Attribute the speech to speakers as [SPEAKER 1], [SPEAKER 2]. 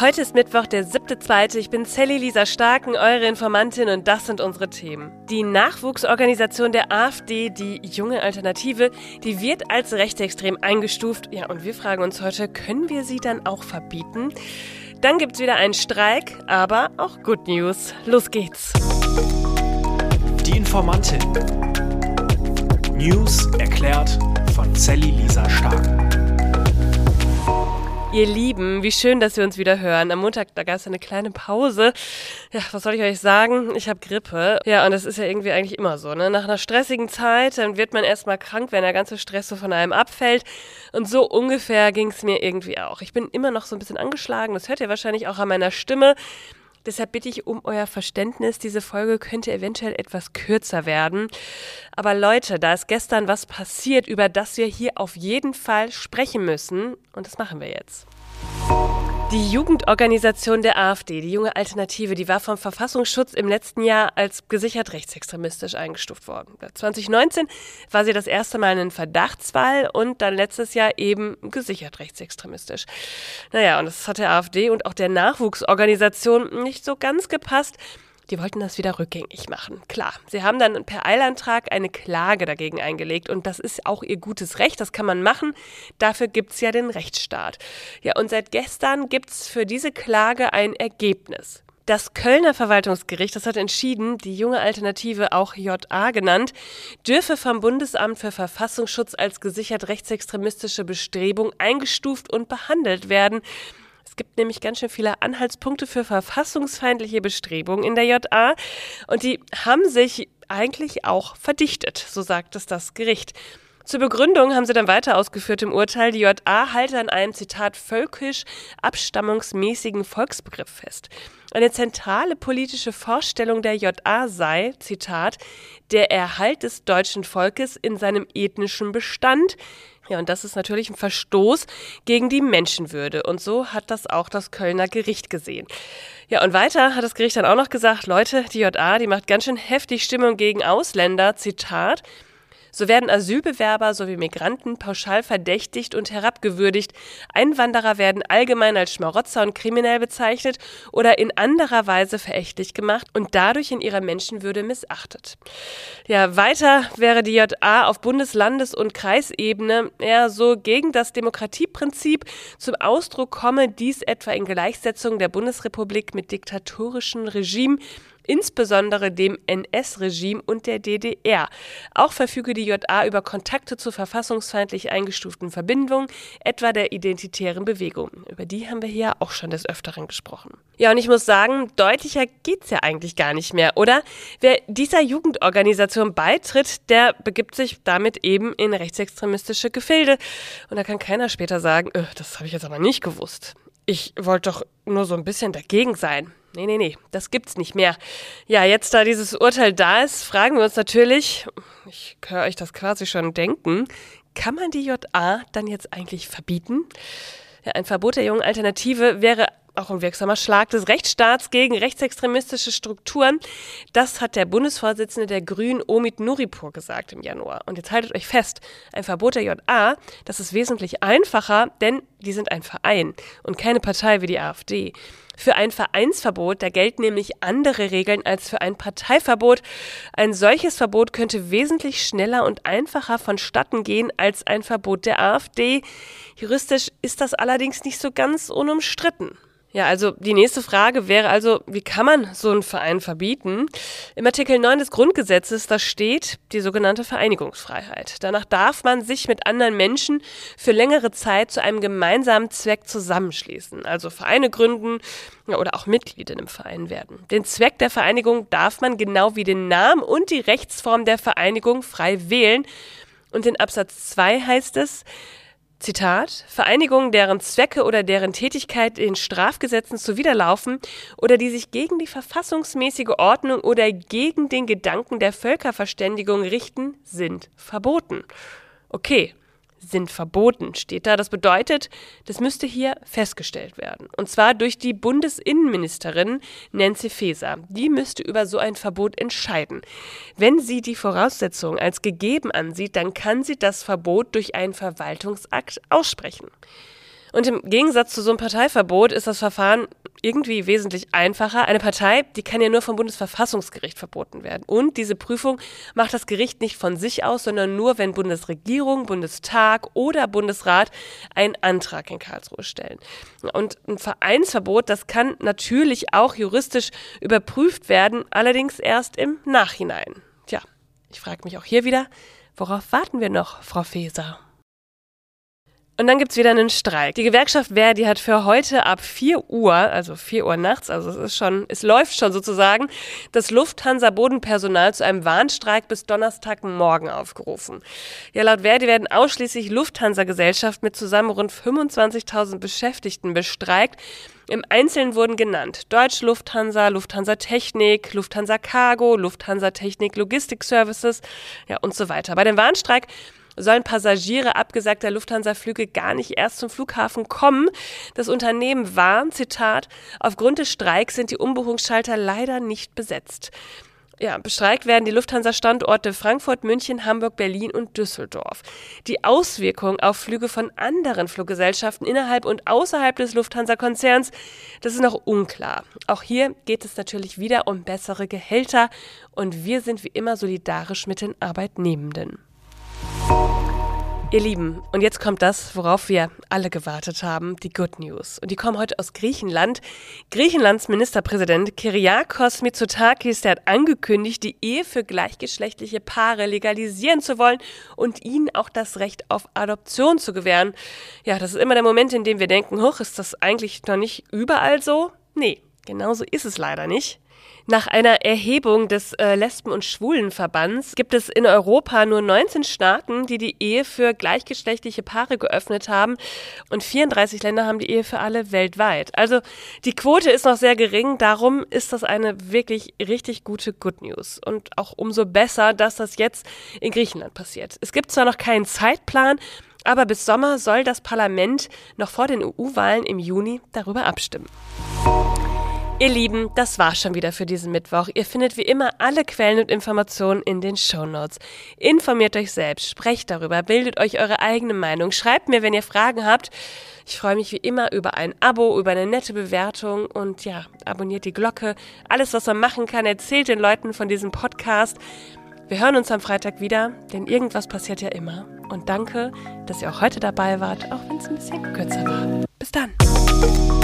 [SPEAKER 1] Heute ist Mittwoch, der 7.2. Ich bin Sally Lisa Starken, eure Informantin und das sind unsere Themen. Die Nachwuchsorganisation der AfD, die junge Alternative, die wird als rechtsextrem eingestuft. Ja, und wir fragen uns heute, können wir sie dann auch verbieten? Dann gibt's wieder einen Streik, aber auch Good News. Los geht's.
[SPEAKER 2] Die Informantin. News erklärt von Sally Lisa Starken.
[SPEAKER 1] Ihr Lieben, wie schön, dass wir uns wieder hören. Am Montag, da gab es eine kleine Pause. Ja, was soll ich euch sagen? Ich habe Grippe. Ja, und das ist ja irgendwie eigentlich immer so. Ne? Nach einer stressigen Zeit, dann wird man erstmal krank, wenn der ganze Stress so von einem abfällt. Und so ungefähr ging es mir irgendwie auch. Ich bin immer noch so ein bisschen angeschlagen. Das hört ihr wahrscheinlich auch an meiner Stimme. Deshalb bitte ich um euer Verständnis. Diese Folge könnte eventuell etwas kürzer werden. Aber Leute, da ist gestern was passiert, über das wir hier auf jeden Fall sprechen müssen. Und das machen wir jetzt. Die Jugendorganisation der AfD, die junge Alternative, die war vom Verfassungsschutz im letzten Jahr als gesichert rechtsextremistisch eingestuft worden. 2019 war sie das erste Mal ein Verdachtsfall und dann letztes Jahr eben gesichert rechtsextremistisch. Naja, und das hat der AfD und auch der Nachwuchsorganisation nicht so ganz gepasst. Die wollten das wieder rückgängig machen. Klar, sie haben dann per Eilantrag eine Klage dagegen eingelegt und das ist auch ihr gutes Recht, das kann man machen. Dafür gibt es ja den Rechtsstaat. Ja, und seit gestern gibt es für diese Klage ein Ergebnis. Das Kölner Verwaltungsgericht, das hat entschieden, die junge Alternative, auch JA genannt, dürfe vom Bundesamt für Verfassungsschutz als gesichert rechtsextremistische Bestrebung eingestuft und behandelt werden. Es gibt nämlich ganz schön viele Anhaltspunkte für verfassungsfeindliche Bestrebungen in der JA und die haben sich eigentlich auch verdichtet, so sagt es das Gericht. Zur Begründung haben sie dann weiter ausgeführt im Urteil, die JA halte an einem Zitat völkisch abstammungsmäßigen Volksbegriff fest. Eine zentrale politische Vorstellung der JA sei, Zitat, der Erhalt des deutschen Volkes in seinem ethnischen Bestand, ja, und das ist natürlich ein Verstoß gegen die Menschenwürde. Und so hat das auch das Kölner Gericht gesehen. Ja, und weiter hat das Gericht dann auch noch gesagt, Leute, die JA, die macht ganz schön heftig Stimmung gegen Ausländer. Zitat. So werden Asylbewerber sowie Migranten pauschal verdächtigt und herabgewürdigt. Einwanderer werden allgemein als Schmarotzer und kriminell bezeichnet oder in anderer Weise verächtlich gemacht und dadurch in ihrer Menschenwürde missachtet. Ja, weiter wäre die JA auf Bundes-, Landes- und Kreisebene eher so gegen das Demokratieprinzip zum Ausdruck komme, dies etwa in Gleichsetzung der Bundesrepublik mit diktatorischen Regimen insbesondere dem NS-Regime und der DDR. Auch verfüge die JA über Kontakte zu verfassungsfeindlich eingestuften Verbindungen, etwa der identitären Bewegung. Über die haben wir hier auch schon des Öfteren gesprochen. Ja, und ich muss sagen, deutlicher geht's ja eigentlich gar nicht mehr, oder? Wer dieser Jugendorganisation beitritt, der begibt sich damit eben in rechtsextremistische Gefilde. Und da kann keiner später sagen, äh, das habe ich jetzt aber nicht gewusst. Ich wollte doch nur so ein bisschen dagegen sein. Nee, nee, nee, das gibt's nicht mehr. Ja, jetzt da dieses Urteil da ist, fragen wir uns natürlich, ich höre euch das quasi schon denken, kann man die JA dann jetzt eigentlich verbieten? Ja, ein Verbot der jungen Alternative wäre auch ein wirksamer Schlag des Rechtsstaats gegen rechtsextremistische Strukturen. Das hat der Bundesvorsitzende der Grünen, Omid Nuripur, gesagt im Januar. Und jetzt haltet euch fest, ein Verbot der JA, das ist wesentlich einfacher, denn die sind ein Verein und keine Partei wie die AfD. Für ein Vereinsverbot, da gelten nämlich andere Regeln als für ein Parteiverbot. Ein solches Verbot könnte wesentlich schneller und einfacher vonstatten gehen als ein Verbot der AfD. Juristisch ist das allerdings nicht so ganz unumstritten. Ja, also die nächste Frage wäre also, wie kann man so einen Verein verbieten? Im Artikel 9 des Grundgesetzes, da steht die sogenannte Vereinigungsfreiheit. Danach darf man sich mit anderen Menschen für längere Zeit zu einem gemeinsamen Zweck zusammenschließen, also Vereine gründen oder auch Mitglied in einem Verein werden. Den Zweck der Vereinigung darf man genau wie den Namen und die Rechtsform der Vereinigung frei wählen. Und in Absatz 2 heißt es, Zitat, Vereinigungen, deren Zwecke oder deren Tätigkeit den Strafgesetzen zuwiderlaufen oder die sich gegen die verfassungsmäßige Ordnung oder gegen den Gedanken der Völkerverständigung richten, sind verboten. Okay, sind verboten, steht da. Das bedeutet, das müsste hier festgestellt werden. Und zwar durch die Bundesinnenministerin Nancy Faeser. Die müsste über so ein Verbot entscheiden. Wenn sie die Voraussetzungen als gegeben ansieht, dann kann sie das Verbot durch einen Verwaltungsakt aussprechen. Und im Gegensatz zu so einem Parteiverbot ist das Verfahren irgendwie wesentlich einfacher. Eine Partei, die kann ja nur vom Bundesverfassungsgericht verboten werden. Und diese Prüfung macht das Gericht nicht von sich aus, sondern nur, wenn Bundesregierung, Bundestag oder Bundesrat einen Antrag in Karlsruhe stellen. Und ein Vereinsverbot, das kann natürlich auch juristisch überprüft werden, allerdings erst im Nachhinein. Tja, ich frage mich auch hier wieder, worauf warten wir noch, Frau Feser? Und dann gibt's wieder einen Streik. Die Gewerkschaft Verdi hat für heute ab 4 Uhr, also 4 Uhr nachts, also es ist schon, es läuft schon sozusagen, das Lufthansa-Bodenpersonal zu einem Warnstreik bis Donnerstagmorgen aufgerufen. Ja, laut Verdi werden ausschließlich Lufthansa-Gesellschaften mit zusammen rund 25.000 Beschäftigten bestreikt. Im Einzelnen wurden genannt Deutsche Lufthansa, Lufthansa Technik, Lufthansa Cargo, Lufthansa Technik Logistik Services, ja und so weiter. Bei dem Warnstreik sollen Passagiere abgesagter Lufthansa-Flüge gar nicht erst zum Flughafen kommen. Das Unternehmen warnt, Zitat, aufgrund des Streiks sind die Umbuchungsschalter leider nicht besetzt. Ja, bestreikt werden die Lufthansa-Standorte Frankfurt, München, Hamburg, Berlin und Düsseldorf. Die Auswirkungen auf Flüge von anderen Fluggesellschaften innerhalb und außerhalb des Lufthansa-Konzerns, das ist noch unklar. Auch hier geht es natürlich wieder um bessere Gehälter und wir sind wie immer solidarisch mit den Arbeitnehmenden. Ihr Lieben, und jetzt kommt das, worauf wir alle gewartet haben, die Good News. Und die kommen heute aus Griechenland. Griechenlands Ministerpräsident Kyriakos Mitsotakis, der hat angekündigt, die Ehe für gleichgeschlechtliche Paare legalisieren zu wollen und ihnen auch das Recht auf Adoption zu gewähren. Ja, das ist immer der Moment, in dem wir denken, hoch, ist das eigentlich noch nicht überall so? Nee, genauso ist es leider nicht. Nach einer Erhebung des äh, Lesben- und Schwulenverbands gibt es in Europa nur 19 Staaten, die die Ehe für gleichgeschlechtliche Paare geöffnet haben und 34 Länder haben die Ehe für alle weltweit. Also die Quote ist noch sehr gering, darum ist das eine wirklich richtig gute Good News und auch umso besser, dass das jetzt in Griechenland passiert. Es gibt zwar noch keinen Zeitplan, aber bis Sommer soll das Parlament noch vor den EU-Wahlen im Juni darüber abstimmen. Ihr Lieben, das war schon wieder für diesen Mittwoch. Ihr findet wie immer alle Quellen und Informationen in den Shownotes. Informiert euch selbst, sprecht darüber, bildet euch eure eigene Meinung, schreibt mir, wenn ihr Fragen habt. Ich freue mich wie immer über ein Abo, über eine nette Bewertung und ja, abonniert die Glocke. Alles, was man machen kann, erzählt den Leuten von diesem Podcast. Wir hören uns am Freitag wieder, denn irgendwas passiert ja immer. Und danke, dass ihr auch heute dabei wart, auch wenn es ein bisschen kürzer war. Bis dann.